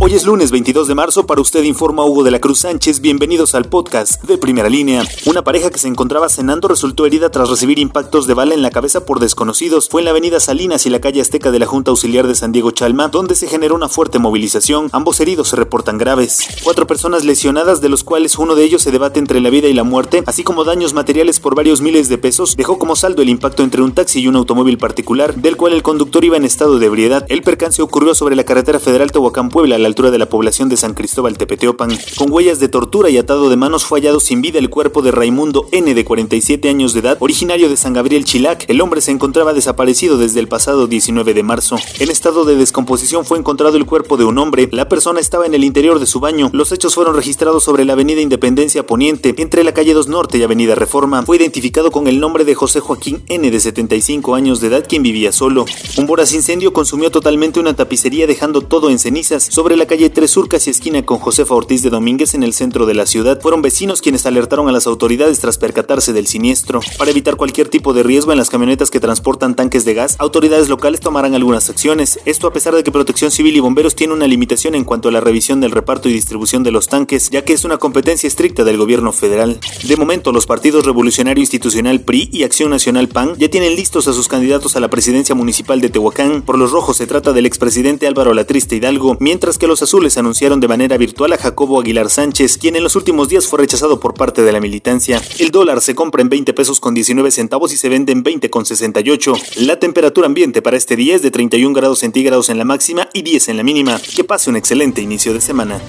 Hoy es lunes 22 de marzo, para usted informa Hugo de la Cruz Sánchez, bienvenidos al podcast de Primera Línea. Una pareja que se encontraba cenando resultó herida tras recibir impactos de bala en la cabeza por desconocidos. Fue en la avenida Salinas y la calle Azteca de la Junta Auxiliar de San Diego Chalma, donde se generó una fuerte movilización. Ambos heridos se reportan graves. Cuatro personas lesionadas, de los cuales uno de ellos se debate entre la vida y la muerte, así como daños materiales por varios miles de pesos, dejó como saldo el impacto entre un taxi y un automóvil particular, del cual el conductor iba en estado de ebriedad. El percance ocurrió sobre la carretera federal Tehuacán-Puebla, altura de la población de San Cristóbal Tepeteopan. Con huellas de tortura y atado de manos fue hallado sin vida el cuerpo de Raimundo N de 47 años de edad, originario de San Gabriel Chilac. El hombre se encontraba desaparecido desde el pasado 19 de marzo. En estado de descomposición fue encontrado el cuerpo de un hombre. La persona estaba en el interior de su baño. Los hechos fueron registrados sobre la avenida Independencia Poniente, entre la calle 2 Norte y avenida Reforma. Fue identificado con el nombre de José Joaquín N de 75 años de edad, quien vivía solo. Un voraz incendio consumió totalmente una tapicería dejando todo en cenizas sobre la calle Tres Sur, casi esquina con Josefa Ortiz de Domínguez en el centro de la ciudad. Fueron vecinos quienes alertaron a las autoridades tras percatarse del siniestro. Para evitar cualquier tipo de riesgo en las camionetas que transportan tanques de gas, autoridades locales tomarán algunas acciones. Esto a pesar de que Protección Civil y Bomberos tiene una limitación en cuanto a la revisión del reparto y distribución de los tanques, ya que es una competencia estricta del gobierno federal. De momento, los partidos Revolucionario Institucional PRI y Acción Nacional PAN ya tienen listos a sus candidatos a la presidencia municipal de Tehuacán. Por los rojos se trata del expresidente Álvaro Latriste Hidalgo, mientras que los azules anunciaron de manera virtual a Jacobo Aguilar Sánchez, quien en los últimos días fue rechazado por parte de la militancia. El dólar se compra en 20 pesos con 19 centavos y se vende en 20 con 68. La temperatura ambiente para este día es de 31 grados centígrados en la máxima y 10 en la mínima. Que pase un excelente inicio de semana.